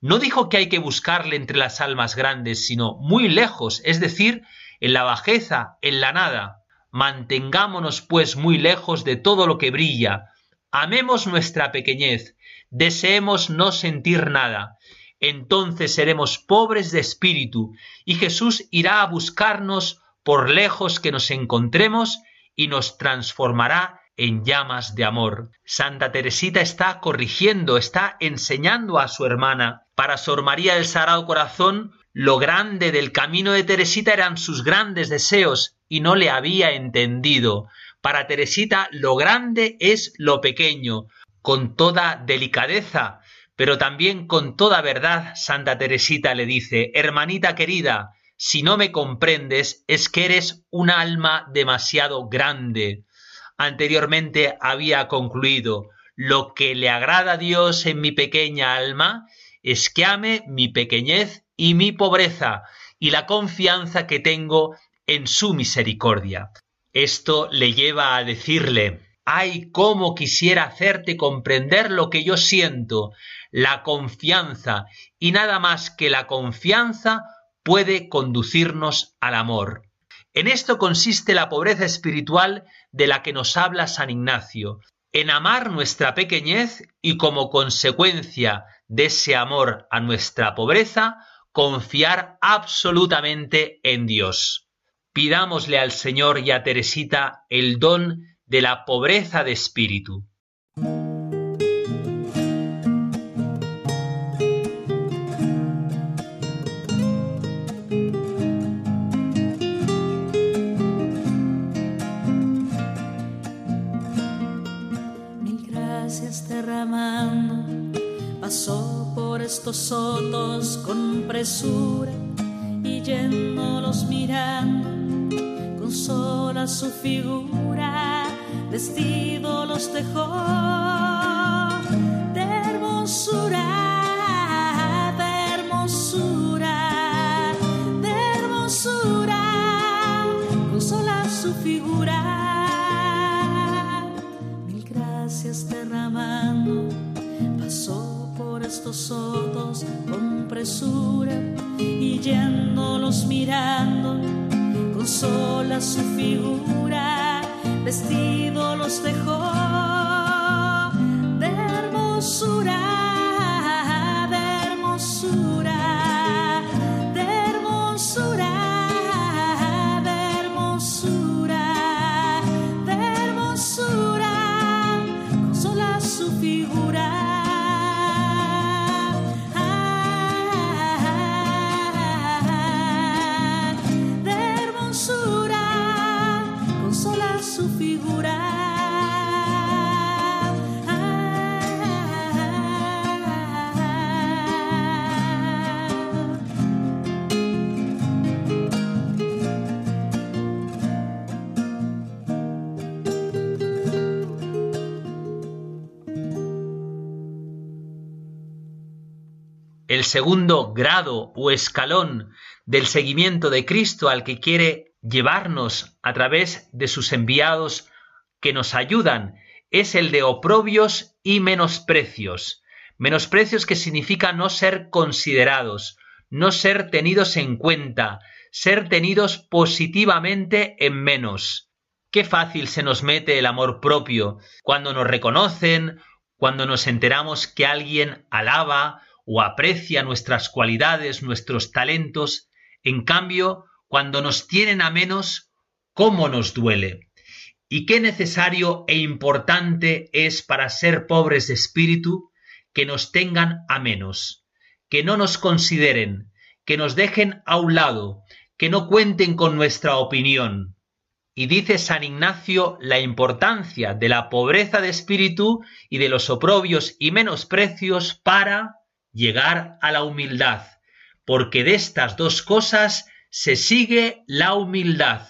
No dijo que hay que buscarle entre las almas grandes, sino muy lejos, es decir, en la bajeza, en la nada. Mantengámonos, pues, muy lejos de todo lo que brilla, Amemos nuestra pequeñez, deseemos no sentir nada, entonces seremos pobres de espíritu y Jesús irá a buscarnos por lejos que nos encontremos y nos transformará en llamas de amor. Santa Teresita está corrigiendo, está enseñando a su hermana. Para Sor María del Sagrado Corazón, lo grande del camino de Teresita eran sus grandes deseos y no le había entendido. Para Teresita lo grande es lo pequeño, con toda delicadeza, pero también con toda verdad, Santa Teresita le dice, hermanita querida, si no me comprendes es que eres un alma demasiado grande. Anteriormente había concluido, lo que le agrada a Dios en mi pequeña alma es que ame mi pequeñez y mi pobreza y la confianza que tengo en su misericordia. Esto le lleva a decirle, ay, cómo quisiera hacerte comprender lo que yo siento, la confianza, y nada más que la confianza puede conducirnos al amor. En esto consiste la pobreza espiritual de la que nos habla San Ignacio, en amar nuestra pequeñez y como consecuencia de ese amor a nuestra pobreza, confiar absolutamente en Dios. Pidámosle al Señor y a Teresita el don de la pobreza de espíritu. Por estos sotos con presura y yéndolos mirando sola su figura, vestido los dejó estos otros con presura y yéndolos mirando con sola su figura, vestido los dejó de hermosura. El segundo grado o escalón del seguimiento de Cristo al que quiere llevarnos a través de sus enviados que nos ayudan es el de oprobios y menosprecios. Menosprecios que significa no ser considerados, no ser tenidos en cuenta, ser tenidos positivamente en menos. Qué fácil se nos mete el amor propio cuando nos reconocen, cuando nos enteramos que alguien alaba o aprecia nuestras cualidades, nuestros talentos, en cambio, cuando nos tienen a menos, ¿cómo nos duele? Y qué necesario e importante es para ser pobres de espíritu que nos tengan a menos, que no nos consideren, que nos dejen a un lado, que no cuenten con nuestra opinión. Y dice San Ignacio la importancia de la pobreza de espíritu y de los oprobios y menosprecios para llegar a la humildad, porque de estas dos cosas se sigue la humildad.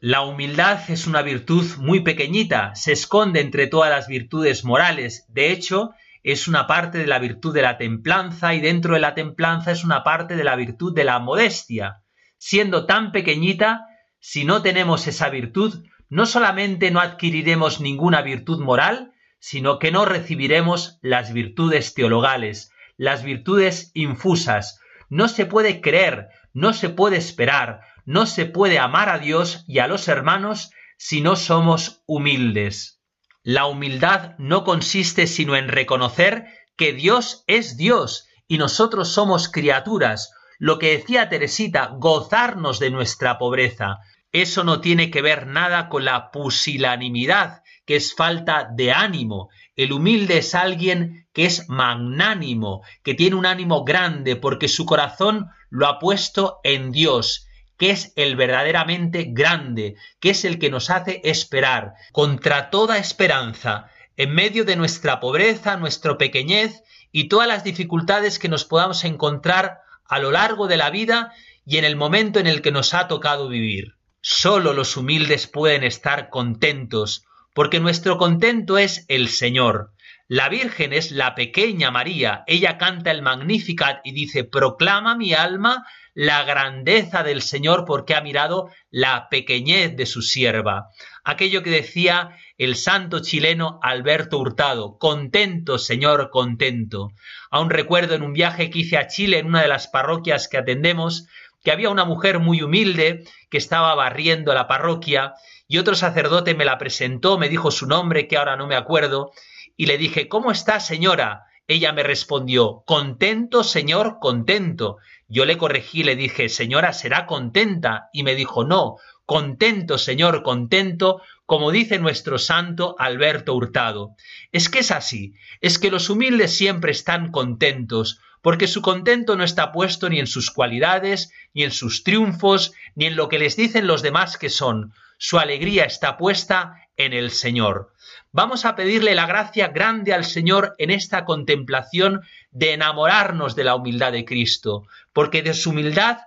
La humildad es una virtud muy pequeñita, se esconde entre todas las virtudes morales, de hecho, es una parte de la virtud de la templanza y dentro de la templanza es una parte de la virtud de la modestia. Siendo tan pequeñita, si no tenemos esa virtud, no solamente no adquiriremos ninguna virtud moral, sino que no recibiremos las virtudes teologales, las virtudes infusas. No se puede creer, no se puede esperar, no se puede amar a Dios y a los hermanos si no somos humildes. La humildad no consiste sino en reconocer que Dios es Dios y nosotros somos criaturas, lo que decía Teresita, gozarnos de nuestra pobreza. Eso no tiene que ver nada con la pusilanimidad, que es falta de ánimo. El humilde es alguien que es magnánimo, que tiene un ánimo grande porque su corazón lo ha puesto en Dios, que es el verdaderamente grande, que es el que nos hace esperar contra toda esperanza, en medio de nuestra pobreza, nuestra pequeñez y todas las dificultades que nos podamos encontrar a lo largo de la vida y en el momento en el que nos ha tocado vivir. Solo los humildes pueden estar contentos, porque nuestro contento es el Señor. La Virgen es la pequeña María, ella canta el Magnificat y dice, proclama mi alma la grandeza del Señor porque ha mirado la pequeñez de su sierva. Aquello que decía el santo chileno Alberto Hurtado, contento, Señor, contento. Aún recuerdo en un viaje que hice a Chile, en una de las parroquias que atendemos, que había una mujer muy humilde que estaba barriendo la parroquia y otro sacerdote me la presentó, me dijo su nombre, que ahora no me acuerdo, y le dije, ¿cómo está, señora? Ella me respondió, contento, señor, contento. Yo le corregí, le dije, señora, será contenta, y me dijo, no, contento, señor, contento, como dice nuestro santo Alberto Hurtado. Es que es así, es que los humildes siempre están contentos, porque su contento no está puesto ni en sus cualidades, ni en sus triunfos, ni en lo que les dicen los demás que son, su alegría está puesta en el Señor. Vamos a pedirle la gracia grande al Señor en esta contemplación de enamorarnos de la humildad de Cristo, porque de su humildad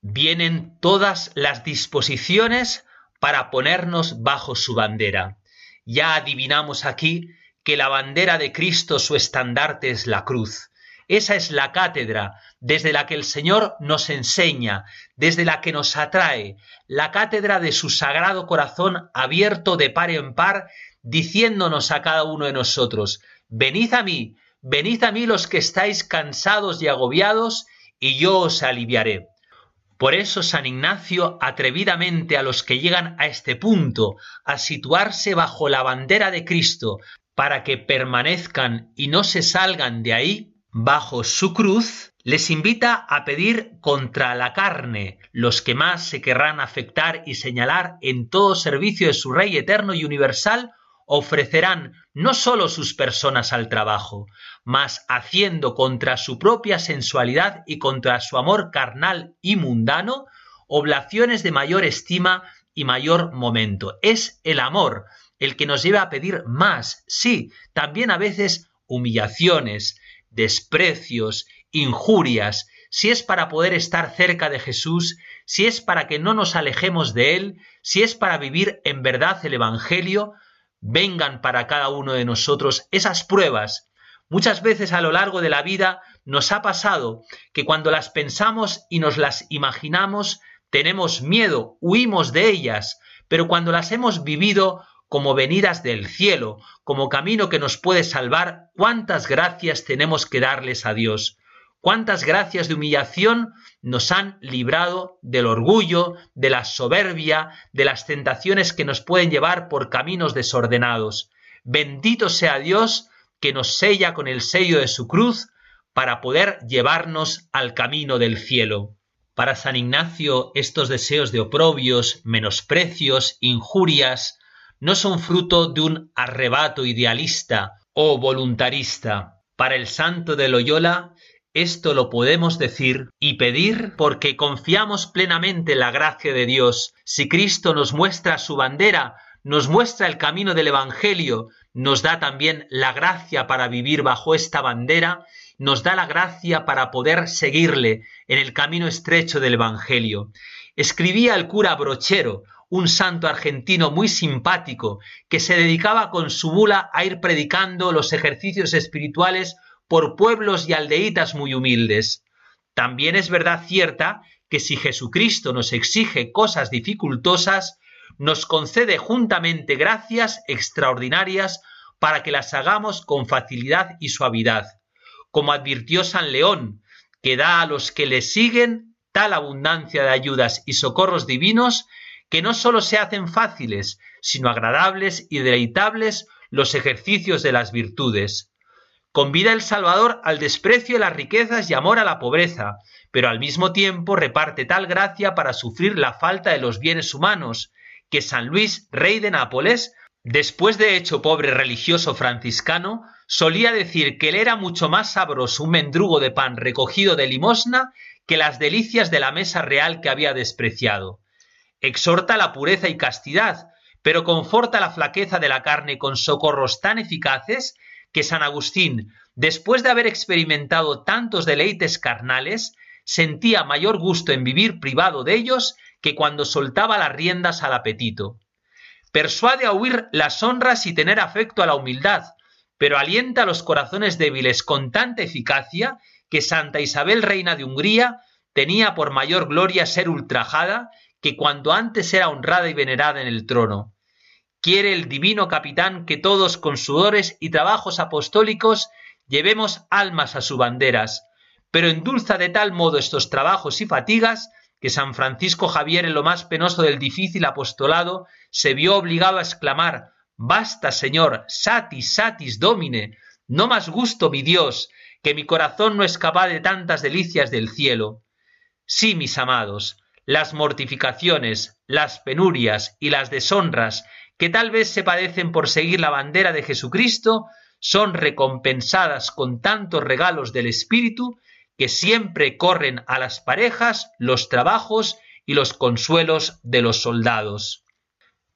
vienen todas las disposiciones para ponernos bajo su bandera. Ya adivinamos aquí que la bandera de Cristo, su estandarte es la cruz. Esa es la cátedra desde la que el Señor nos enseña, desde la que nos atrae, la cátedra de su sagrado corazón abierto de par en par, diciéndonos a cada uno de nosotros, venid a mí, venid a mí los que estáis cansados y agobiados, y yo os aliviaré. Por eso San Ignacio atrevidamente a los que llegan a este punto, a situarse bajo la bandera de Cristo, para que permanezcan y no se salgan de ahí, bajo su cruz, les invita a pedir contra la carne, los que más se querrán afectar y señalar en todo servicio de su Rey eterno y universal, ofrecerán no sólo sus personas al trabajo, mas haciendo contra su propia sensualidad y contra su amor carnal y mundano, oblaciones de mayor estima y mayor momento. Es el amor el que nos lleva a pedir más, sí, también a veces humillaciones, desprecios, injurias, si es para poder estar cerca de Jesús, si es para que no nos alejemos de Él, si es para vivir en verdad el Evangelio, vengan para cada uno de nosotros esas pruebas. Muchas veces a lo largo de la vida nos ha pasado que cuando las pensamos y nos las imaginamos, tenemos miedo, huimos de ellas, pero cuando las hemos vivido como venidas del cielo, como camino que nos puede salvar, cuántas gracias tenemos que darles a Dios. Cuántas gracias de humillación nos han librado del orgullo, de la soberbia, de las tentaciones que nos pueden llevar por caminos desordenados. Bendito sea Dios que nos sella con el sello de su cruz para poder llevarnos al camino del cielo. Para San Ignacio estos deseos de oprobios, menosprecios, injurias, no son fruto de un arrebato idealista o voluntarista. Para el santo de Loyola, esto lo podemos decir y pedir porque confiamos plenamente en la gracia de Dios. Si Cristo nos muestra su bandera, nos muestra el camino del Evangelio, nos da también la gracia para vivir bajo esta bandera, nos da la gracia para poder seguirle en el camino estrecho del Evangelio. Escribía el cura Brochero, un santo argentino muy simpático, que se dedicaba con su bula a ir predicando los ejercicios espirituales por pueblos y aldeitas muy humildes. También es verdad cierta que si Jesucristo nos exige cosas dificultosas, nos concede juntamente gracias extraordinarias para que las hagamos con facilidad y suavidad, como advirtió San León, que da a los que le siguen tal abundancia de ayudas y socorros divinos que no sólo se hacen fáciles, sino agradables y deleitables los ejercicios de las virtudes. Convida el Salvador al desprecio de las riquezas y amor a la pobreza, pero al mismo tiempo reparte tal gracia para sufrir la falta de los bienes humanos, que San Luis, rey de Nápoles, después de hecho pobre religioso franciscano, solía decir que le era mucho más sabroso un mendrugo de pan recogido de limosna que las delicias de la mesa real que había despreciado exhorta la pureza y castidad, pero conforta la flaqueza de la carne con socorros tan eficaces que San Agustín, después de haber experimentado tantos deleites carnales, sentía mayor gusto en vivir privado de ellos que cuando soltaba las riendas al apetito. Persuade a huir las honras y tener afecto a la humildad, pero alienta a los corazones débiles con tanta eficacia que Santa Isabel, reina de Hungría, tenía por mayor gloria ser ultrajada que cuando antes era honrada y venerada en el trono. Quiere el divino capitán que todos con sudores y trabajos apostólicos llevemos almas a sus banderas, pero endulza de tal modo estos trabajos y fatigas que San Francisco Javier en lo más penoso del difícil apostolado se vio obligado a exclamar Basta, Señor, satis, satis, domine, no más gusto, mi Dios, que mi corazón no es capaz de tantas delicias del cielo. Sí, mis amados, las mortificaciones, las penurias y las deshonras que tal vez se padecen por seguir la bandera de Jesucristo son recompensadas con tantos regalos del Espíritu que siempre corren a las parejas los trabajos y los consuelos de los soldados.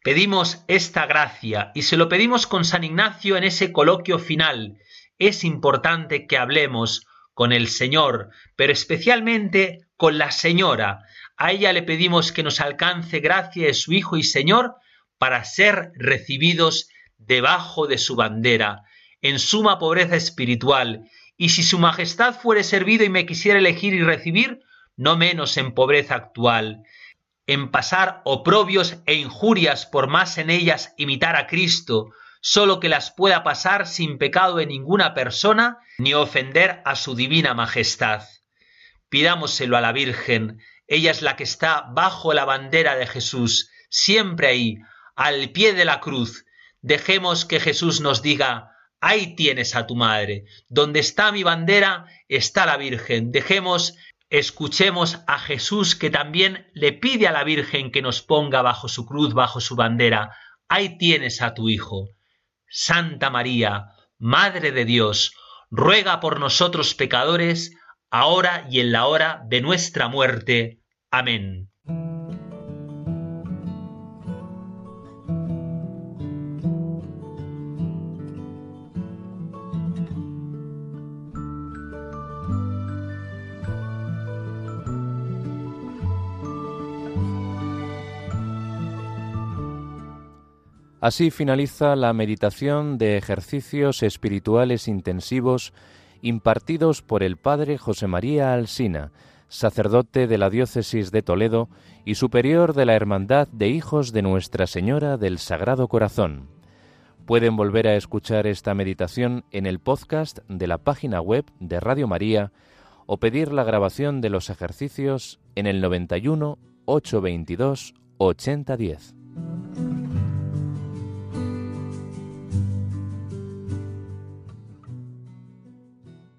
Pedimos esta gracia y se lo pedimos con San Ignacio en ese coloquio final. Es importante que hablemos con el Señor, pero especialmente con la Señora, a ella le pedimos que nos alcance gracia de su Hijo y Señor para ser recibidos debajo de su bandera, en suma pobreza espiritual, y si su majestad fuere servido y me quisiera elegir y recibir, no menos en pobreza actual, en pasar oprobios e injurias por más en ellas imitar a Cristo, solo que las pueda pasar sin pecado en ninguna persona, ni ofender a su divina majestad. pidámoselo a la Virgen. Ella es la que está bajo la bandera de Jesús, siempre ahí, al pie de la cruz. Dejemos que Jesús nos diga, ahí tienes a tu madre. Donde está mi bandera está la Virgen. Dejemos, escuchemos a Jesús que también le pide a la Virgen que nos ponga bajo su cruz, bajo su bandera. Ahí tienes a tu Hijo. Santa María, Madre de Dios, ruega por nosotros pecadores, ahora y en la hora de nuestra muerte. Amén. Así finaliza la meditación de ejercicios espirituales intensivos impartidos por el Padre José María Alsina, sacerdote de la Diócesis de Toledo y superior de la Hermandad de Hijos de Nuestra Señora del Sagrado Corazón. Pueden volver a escuchar esta meditación en el podcast de la página web de Radio María o pedir la grabación de los ejercicios en el 91 822 8010.